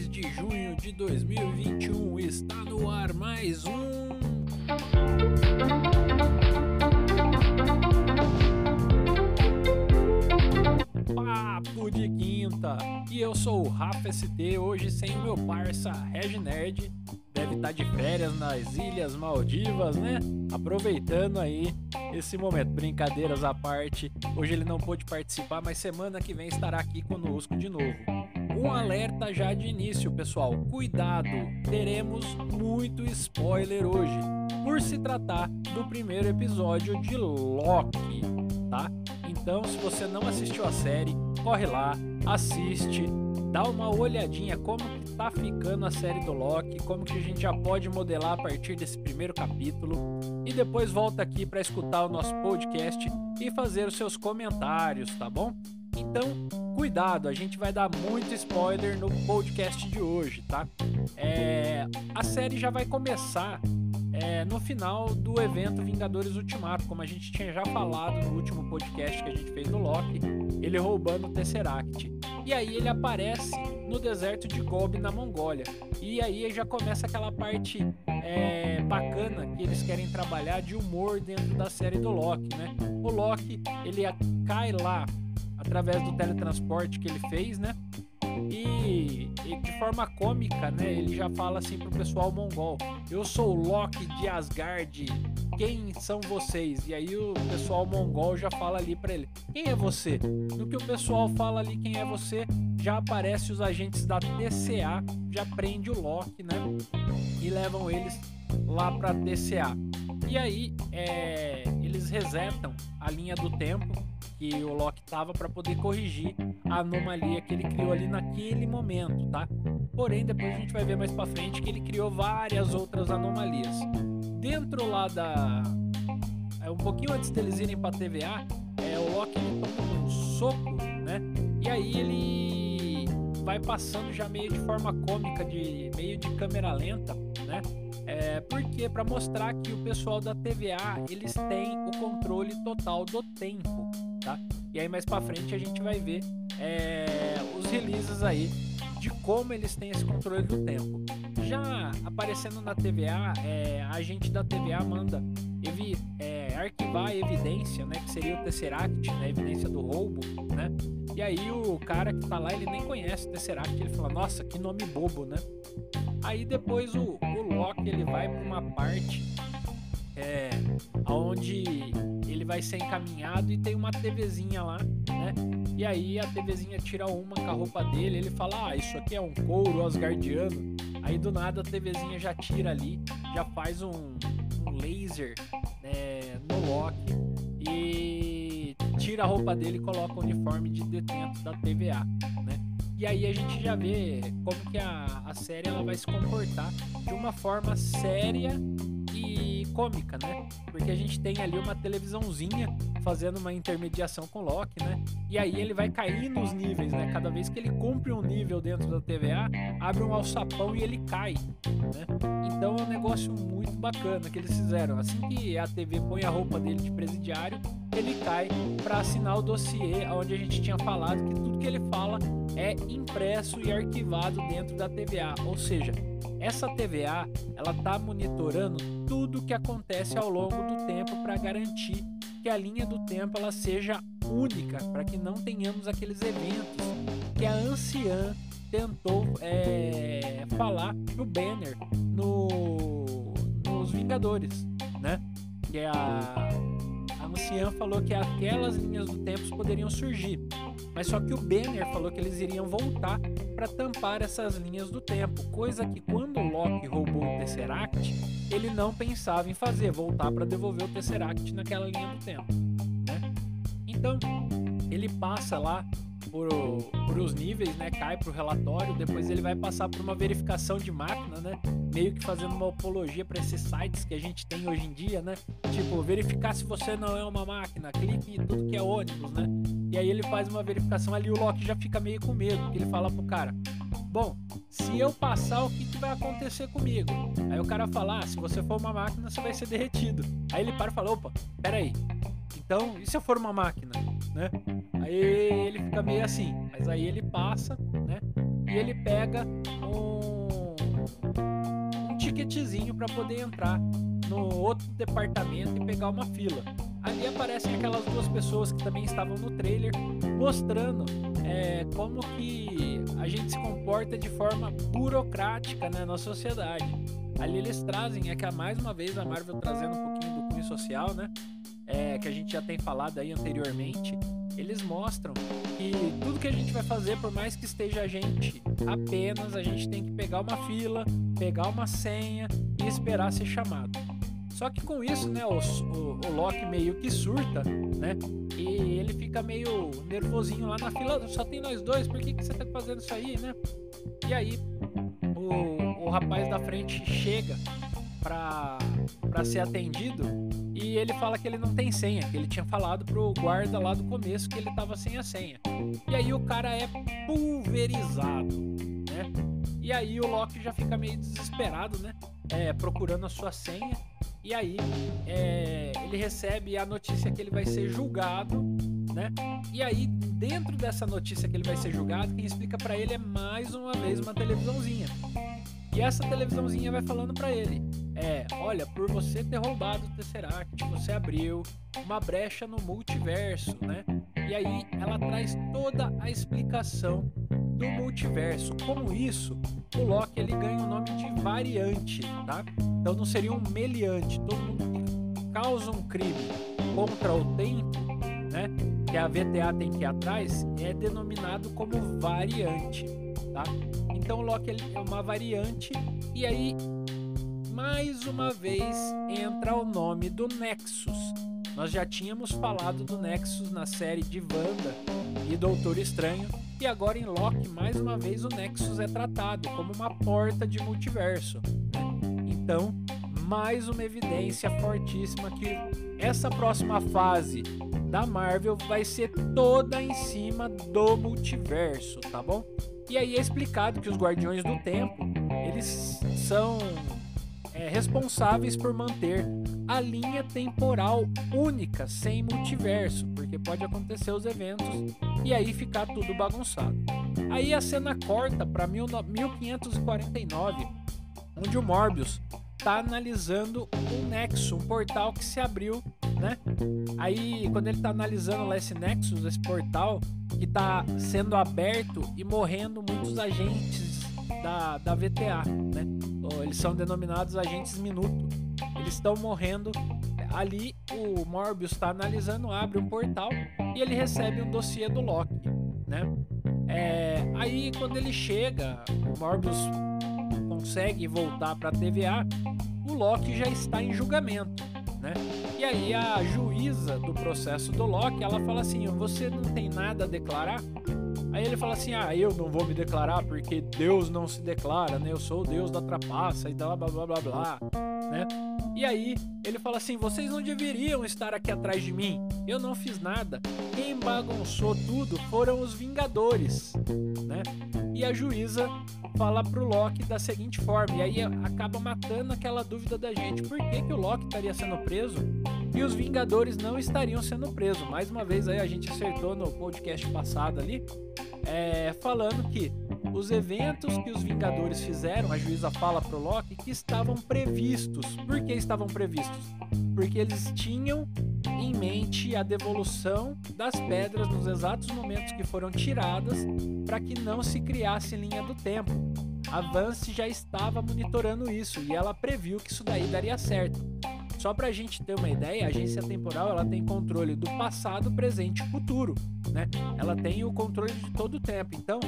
de junho de 2021. Está no ar mais um. Papo de Quinta! E eu sou o Rafa ST, hoje sem o meu parça Reg Nerd. Deve estar de férias nas Ilhas Maldivas, né? Aproveitando aí esse momento. Brincadeiras à parte, hoje ele não pôde participar, mas semana que vem estará aqui conosco de novo. Um alerta já de início, pessoal. Cuidado, teremos muito spoiler hoje, por se tratar do primeiro episódio de Loki, tá? Então, se você não assistiu a série, corre lá, assiste, dá uma olhadinha como que tá ficando a série do Loki, como que a gente já pode modelar a partir desse primeiro capítulo e depois volta aqui para escutar o nosso podcast e fazer os seus comentários, tá bom? Então, cuidado, a gente vai dar muito spoiler no podcast de hoje, tá? É, a série já vai começar é, no final do evento Vingadores Ultimato, como a gente tinha já falado no último podcast que a gente fez do Loki, ele roubando o Tesseract. E aí ele aparece no deserto de Gobi, na Mongólia. E aí já começa aquela parte é, bacana que eles querem trabalhar de humor dentro da série do Loki, né? O Loki, ele cai lá através do teletransporte que ele fez, né? E, e, de forma cômica, né? Ele já fala assim pro pessoal mongol: Eu sou o Loki de Asgard. Quem são vocês? E aí o pessoal mongol já fala ali para ele: Quem é você? No que o pessoal fala ali quem é você, já aparece os agentes da TCA, já prende o Loki, né? E levam eles lá para TCA. E aí é, eles resetam a linha do tempo que o Loki tava para poder corrigir a anomalia que ele criou ali naquele momento, tá? Porém, depois a gente vai ver mais para frente que ele criou várias outras anomalias. Dentro lá da é um pouquinho antes deles irem para TVA, é o Loki ele um soco, né? E aí ele vai passando já meio de forma cômica, de meio de câmera lenta, né? É, porque para mostrar que o pessoal da TVA eles têm o controle total do tempo, tá? E aí mais para frente a gente vai ver é, os releases aí de como eles têm esse controle do tempo. Já aparecendo na TVA, é, a gente da TVA manda evi, é, arquivar a evidência, né, que seria o Tesseract, né, a evidência do roubo, né? E aí o cara que tá lá, ele nem conhece o Tesseract, ele fala: "Nossa, que nome bobo, né?" Aí depois o, o Loki ele vai para uma parte é, onde ele vai ser encaminhado e tem uma TVzinha lá, né? E aí a TVzinha tira uma com a roupa dele, ele fala: "Ah, isso aqui é um couro asgardiano". Aí do nada a TVzinha já tira ali, já faz um, um laser né, no Loki e tira a roupa dele e coloca o uniforme de detento da TVA, né? E aí a gente já vê como que a, a série ela vai se comportar de uma forma séria cômica, né? Porque a gente tem ali uma televisãozinha fazendo uma intermediação com o Loki, né? E aí ele vai cair nos níveis, né? Cada vez que ele cumpre um nível dentro da TVA, abre um alçapão e ele cai, né? Então é um negócio muito bacana que eles fizeram. Assim que a TV põe a roupa dele de presidiário, ele cai para assinar o dossiê onde a gente tinha falado que tudo que ele fala é impresso e arquivado dentro da TVA, ou seja, essa TVA ela está monitorando tudo que acontece ao longo do tempo para garantir que a linha do tempo ela seja única, para que não tenhamos aqueles eventos que a anciã tentou é, falar no banner no, nos Vingadores, né? Que é a Anciã falou que aquelas linhas do tempo poderiam surgir, mas só que o Banner falou que eles iriam voltar para tampar essas linhas do tempo, coisa que quando o Loki roubou o Tesseract, ele não pensava em fazer, voltar para devolver o Tesseract naquela linha do tempo, né? Então, ele passa lá por, por os níveis, né? Cai pro relatório, depois ele vai passar por uma verificação de máquina, né? Meio que fazendo uma apologia para esses sites que a gente tem hoje em dia, né? Tipo, verificar se você não é uma máquina, clique em tudo que é ônibus, né? E aí ele faz uma verificação ali, o Loki já fica meio com medo, ele fala pro cara: Bom, se eu passar, o que, que vai acontecer comigo? Aí o cara fala: ah, se você for uma máquina, você vai ser derretido. Aí ele para e fala: opa, peraí. Então, e se eu for uma máquina? né? Aí ele fica meio assim, mas aí ele passa, né? E ele pega um, um ticketzinho para poder entrar no outro departamento e pegar uma fila. Ali aparecem aquelas duas pessoas que também estavam no trailer, mostrando é, como que a gente se comporta de forma burocrática né, na sociedade. Ali eles trazem, é que mais uma vez a Marvel trazendo um pouquinho do cunho social, né? É, que a gente já tem falado aí anteriormente, eles mostram que tudo que a gente vai fazer, por mais que esteja a gente apenas, a gente tem que pegar uma fila, pegar uma senha e esperar ser chamado. Só que com isso, né, o, o, o, Loki meio que surta, né? E ele fica meio nervosinho lá na fila. Só tem nós dois, por que, que você tá fazendo isso aí, né? E aí o, o rapaz da frente chega pra, pra ser atendido e ele fala que ele não tem senha, que ele tinha falado pro guarda lá do começo que ele tava sem a senha. E aí o cara é pulverizado, né? E aí o Loki já fica meio desesperado, né? É, procurando a sua senha. E aí é, ele recebe a notícia que ele vai ser julgado, né? E aí dentro dessa notícia que ele vai ser julgado, quem explica para ele é mais uma vez uma televisãozinha. E essa televisãozinha vai falando para ele: é, olha, por você ter roubado o Tesseract, você abriu uma brecha no multiverso, né? E aí ela traz toda a explicação do multiverso. Como isso, o Loki ele ganha o nome de variante, tá? Então não seria um meliante. Todo mundo que causa um crime contra o tempo, né? Que a VTA tem que ir atrás, é denominado como variante, tá? Então o Loki é uma variante e aí mais uma vez entra o nome do Nexus. Nós já tínhamos falado do Nexus na série de Wanda e Doutor Estranho, e agora em Loki, mais uma vez, o Nexus é tratado como uma porta de multiverso. Então, mais uma evidência fortíssima que essa próxima fase da Marvel vai ser toda em cima do multiverso, tá bom? E aí é explicado que os Guardiões do Tempo, eles são é, responsáveis por manter a linha temporal única, sem multiverso, porque pode acontecer os eventos e aí ficar tudo bagunçado. Aí a cena corta para 1549, onde o Morbius está analisando um nexo, um portal que se abriu, né? Aí quando ele está analisando lá esse nexus, esse portal que está sendo aberto e morrendo muitos agentes da, da VTA, né? Eles são denominados agentes minuto. Eles estão morrendo. Ali o Morbius está analisando, abre um portal e ele recebe um dossiê do Loki, né? É, aí quando ele chega, o Morbius consegue voltar para a TVA, o Loki já está em julgamento, né? E aí a juíza do processo do Loki, ela fala assim: "Você não tem nada a declarar?" Aí ele fala assim: Ah, eu não vou me declarar porque Deus não se declara, né? Eu sou o Deus da trapaça e blá blá blá blá blá, né? E aí ele fala assim: Vocês não deveriam estar aqui atrás de mim. Eu não fiz nada. Quem bagunçou tudo foram os Vingadores, né? E a juíza fala pro Loki da seguinte forma, e aí acaba matando aquela dúvida da gente: por que, que o Loki estaria sendo preso e os Vingadores não estariam sendo presos? Mais uma vez aí a gente acertou no podcast passado ali é, falando que os eventos que os Vingadores fizeram, a juíza fala pro Loki, que estavam previstos. Por que estavam previstos? Porque eles tinham em mente a devolução das pedras nos exatos momentos que foram tiradas para que não se criasse linha do tempo. A Vance já estava monitorando isso e ela previu que isso daí daria certo. Só para a gente ter uma ideia, a agência temporal ela tem controle do passado, presente e futuro, né? Ela tem o controle de todo o tempo. Então,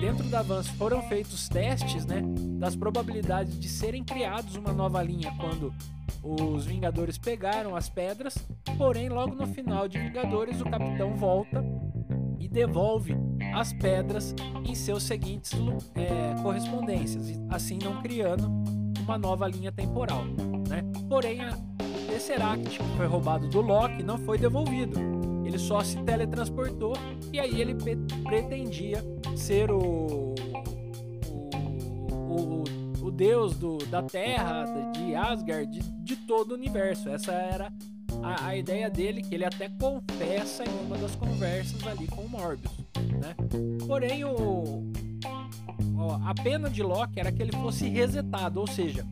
dentro da Avanço foram feitos testes, né, das probabilidades de serem criados uma nova linha quando os Vingadores pegaram as pedras, porém logo no final de Vingadores o Capitão volta e devolve as pedras em seus seguintes é, correspondências, assim não criando uma nova linha temporal. Né? Porém, Tesseract, que foi roubado do Loki, não foi devolvido. Ele só se teletransportou e aí ele pretendia ser o, o, o, o deus do, da Terra, de Asgard, de, de todo o universo. Essa era a, a, ideia dele, que ele até confessa em uma das conversas ali com o Morbius, né? Porém, o, a pena de Loki era que ele fosse resetado, ou seja,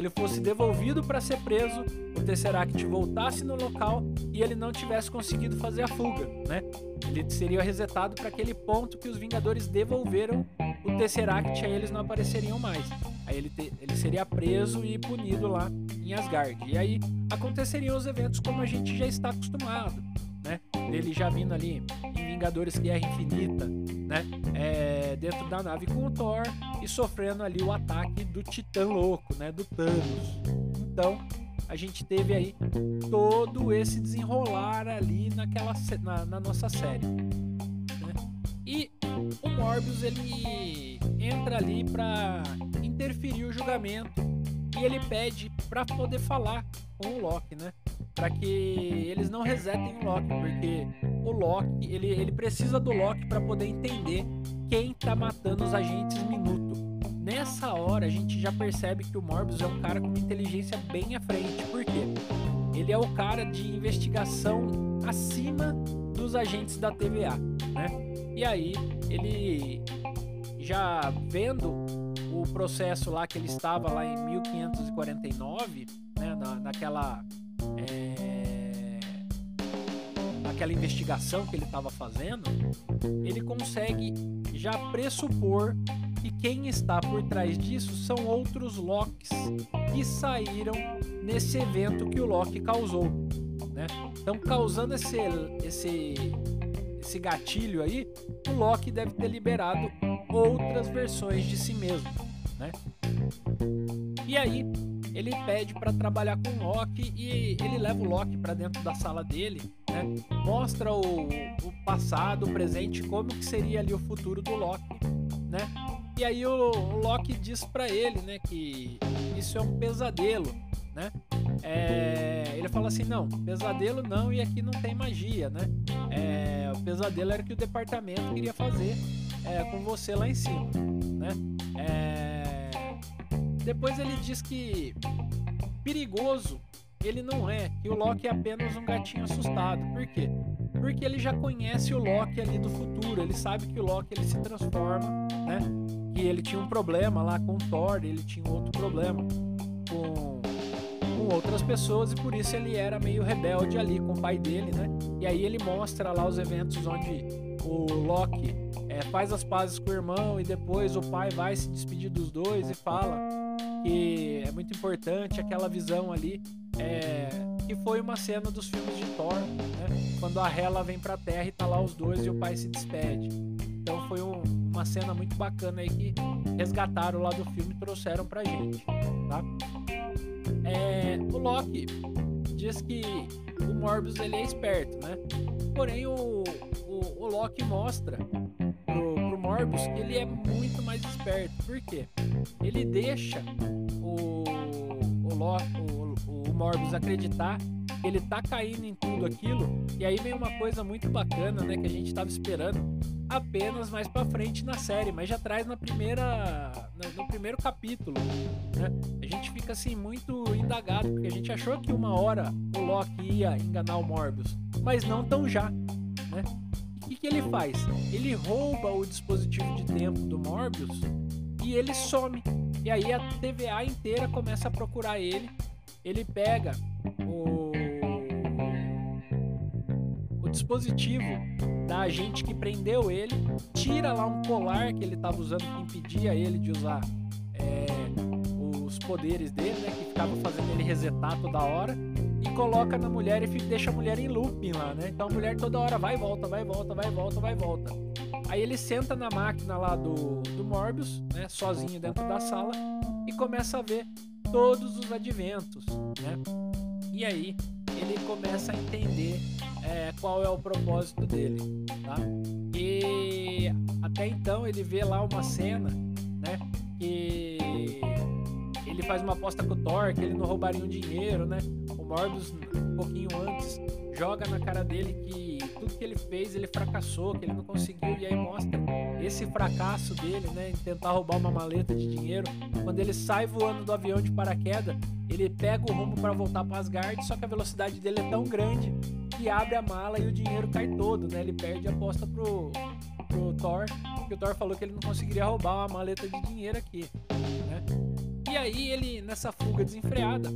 ele fosse devolvido para ser preso, o Tesseract voltasse no local e ele não tivesse conseguido fazer a fuga, né? Ele seria resetado para aquele ponto que os Vingadores devolveram o Tesseract, aí eles não apareceriam mais. Aí ele, te, ele seria preso e punido lá em Asgard. E aí aconteceriam os eventos como a gente já está acostumado, né? Ele já vindo ali Vingadores Guerra Infinita, né? É, dentro da nave com o Thor e sofrendo ali o ataque do Titã Louco, né? Do Thanos. Então, a gente teve aí todo esse desenrolar ali naquela na, na nossa série. Né? E o Morbius ele entra ali para interferir o julgamento e ele pede para poder falar com o Loki, né? Para que eles não resetem o Loki, porque o Loki ele, ele precisa do Loki para poder entender quem tá matando os agentes Minuto. Nessa hora a gente já percebe que o Morbius é um cara com uma inteligência bem à frente. Por quê? Ele é o cara de investigação acima dos agentes da TVA, né? E aí ele já vendo o processo lá que ele estava lá em 1549, né? Na, naquela é, naquela investigação que ele estava fazendo, ele consegue já pressupor e quem está por trás disso são outros Locks que saíram nesse evento que o Loki causou. Né? Então, causando esse, esse, esse gatilho aí, o Loki deve ter liberado outras versões de si mesmo. Né? E aí, ele pede para trabalhar com o Loki e ele leva o Loki para dentro da sala dele, né? Mostra o, o passado, o presente, como que seria ali o futuro do Loki, né? E aí o, o Loki diz para ele, né, que isso é um pesadelo, né? É, ele fala assim, não, pesadelo não e aqui não tem magia, né? É, o pesadelo era que o departamento queria fazer é, com você lá em cima, né? É, depois ele diz que perigoso ele não é, que o Loki é apenas um gatinho assustado. Por quê? Porque ele já conhece o Loki ali do futuro, ele sabe que o Loki ele se transforma, né? que ele tinha um problema lá com o Thor, ele tinha outro problema com, com outras pessoas e por isso ele era meio rebelde ali com o pai dele, né? E aí ele mostra lá os eventos onde o Loki é, faz as pazes com o irmão e depois o pai vai se despedir dos dois e fala que é muito importante aquela visão ali é, que foi uma cena dos filmes de Thor, né? Quando a Hela vem pra Terra e tá lá os dois e o pai se despede. Então foi um, uma cena muito bacana aí que resgataram lá do filme e trouxeram pra gente, tá? É, o Loki diz que o Morbius ele é esperto, né? Porém o, o, o Loki mostra Morbius que ele é muito mais esperto. Por quê? Ele deixa o, o, o, o Morbius acreditar ele tá caindo em tudo aquilo. E aí vem uma coisa muito bacana, né, que a gente tava esperando apenas mais para frente na série, mas já traz na primeira no primeiro capítulo, né? A gente fica assim muito indagado porque a gente achou que uma hora o Loki ia enganar o Morbius, mas não tão já, né? O que, que ele faz? Ele rouba o dispositivo de tempo do Morbius e ele some. E aí a TVA inteira começa a procurar ele. Ele pega o dispositivo da agente que prendeu ele, tira lá um colar que ele estava usando que impedia ele de usar é, os poderes dele, né, que ficava fazendo ele resetar toda hora, e coloca na mulher e deixa a mulher em looping lá, né? Então a mulher toda hora vai e volta, vai e volta, vai e volta, vai e volta. Aí ele senta na máquina lá do, do Morbius, né, sozinho dentro da sala, e começa a ver todos os adventos, né? E aí ele começa a entender é, qual é o propósito dele, tá? E até então ele vê lá uma cena, né? Que ele faz uma aposta com o Thor, que ele não roubaria um dinheiro, né? Morbius, um pouquinho antes, joga na cara dele que tudo que ele fez, ele fracassou, que ele não conseguiu, e aí mostra esse fracasso dele, né, em tentar roubar uma maleta de dinheiro. Quando ele sai voando do avião de paraquedas, ele pega o rumo para voltar para Asgard, só que a velocidade dele é tão grande que abre a mala e o dinheiro cai todo, né? Ele perde a aposta pro, pro Thor, que o Thor falou que ele não conseguiria roubar uma maleta de dinheiro aqui, né? E aí ele, nessa fuga desenfreada,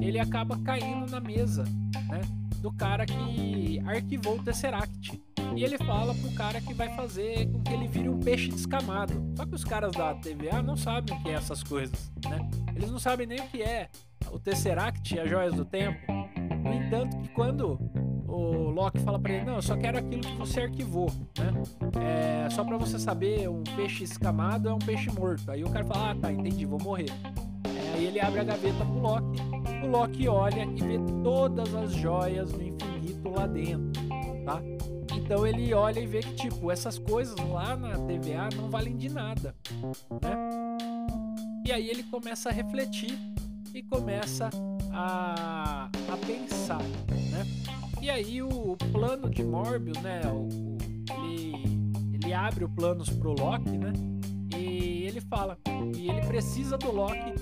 ele acaba caindo na mesa, né? Do cara que arquivou o Tesseract. E ele fala pro cara que vai fazer com que ele vire um peixe descamado. Só que os caras da TVA não sabem o que é essas coisas, né? Eles não sabem nem o que é o Tesseract as Joias do Tempo. No entanto, que quando o Loki fala para ele: Não, eu só quero aquilo que você arquivou, né? É, só para você saber, um peixe escamado é um peixe morto. Aí o cara fala: Ah, tá, entendi, vou morrer. É, aí ele abre a gaveta pro Loki. O Loki olha e vê todas as joias do infinito lá dentro, tá? Então ele olha e vê que, tipo, essas coisas lá na TVA não valem de nada, né? E aí ele começa a refletir e começa a, a pensar, né? E aí o plano de Morbius, né? O, ele, ele abre o planos pro Loki, né? Ele fala que ele precisa do Loki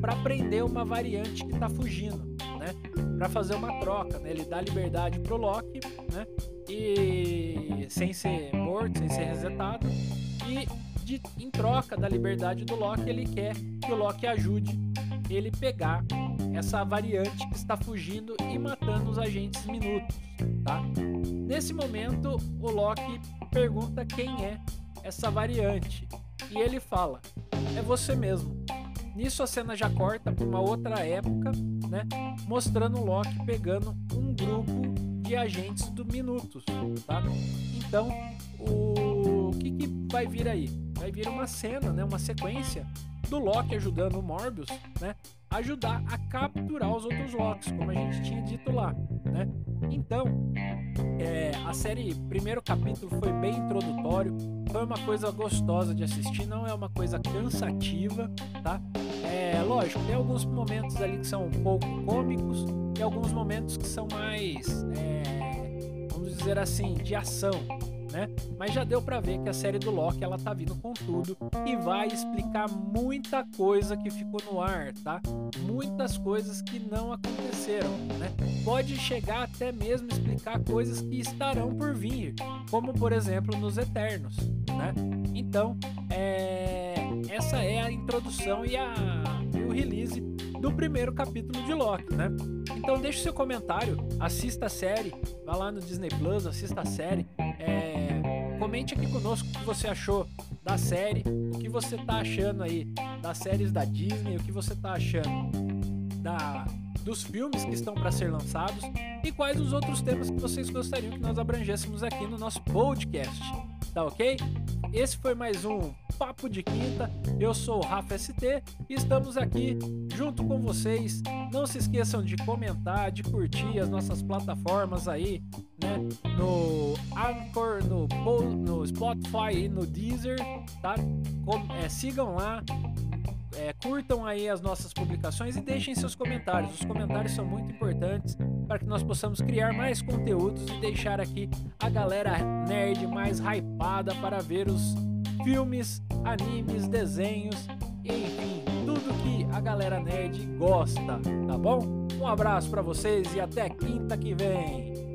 para prender uma variante que tá fugindo, né? Para fazer uma troca, né? Ele dá liberdade pro Loki, né? E sem ser morto, sem ser resetado. E de, em troca da liberdade do Loki, ele quer que o Loki ajude ele pegar essa variante que está fugindo e matando os agentes minutos, tá? Nesse momento, o Loki pergunta quem é essa variante e ele fala: "É você mesmo". Nisso a cena já corta para uma outra época, né? Mostrando o Loki pegando um grupo de agentes do Minutos, tá? Então, o, o que, que vai vir aí? Vai vir uma cena, né? Uma sequência do Loki ajudando o Morbius, né? Ajudar a capturar os outros Locks, como a gente tinha dito lá, né? Então, é, a série, primeiro capítulo foi bem introdutório, foi uma coisa gostosa de assistir, não é uma coisa cansativa, tá? É lógico, tem alguns momentos ali que são um pouco cômicos e alguns momentos que são mais, é, vamos dizer assim, de ação, né? Mas já deu para ver que a série do Loki ela tá vindo com tudo e vai explicar muita coisa que ficou no ar, tá? Muitas coisas que não aconteceram, né? Pode chegar até mesmo explicar coisas que estarão por vir, como por exemplo nos Eternos, né? Então, é... essa é a introdução e, a... e o release do primeiro capítulo de Loki, né? Então deixe seu comentário, assista a série, vá lá no Disney Plus, assista a série, é... comente aqui conosco o que você achou da série, o que você tá achando aí das séries da Disney, o que você tá achando da dos filmes que estão para ser lançados e quais os outros temas que vocês gostariam que nós abrangêssemos aqui no nosso podcast. Tá ok? Esse foi mais um Papo de Quinta. Eu sou o Rafa ST e estamos aqui junto com vocês. Não se esqueçam de comentar, de curtir as nossas plataformas aí, né? No Anchor, no, no Spotify e no Deezer, tá? Com, é, sigam lá, é, curtam aí as nossas publicações e deixem seus comentários. Os comentários são muito importantes para que nós possamos criar mais conteúdos e deixar aqui a galera nerd mais hypada para ver os filmes, animes, desenhos, enfim, tudo que a galera nerd gosta, tá bom? Um abraço para vocês e até quinta que vem.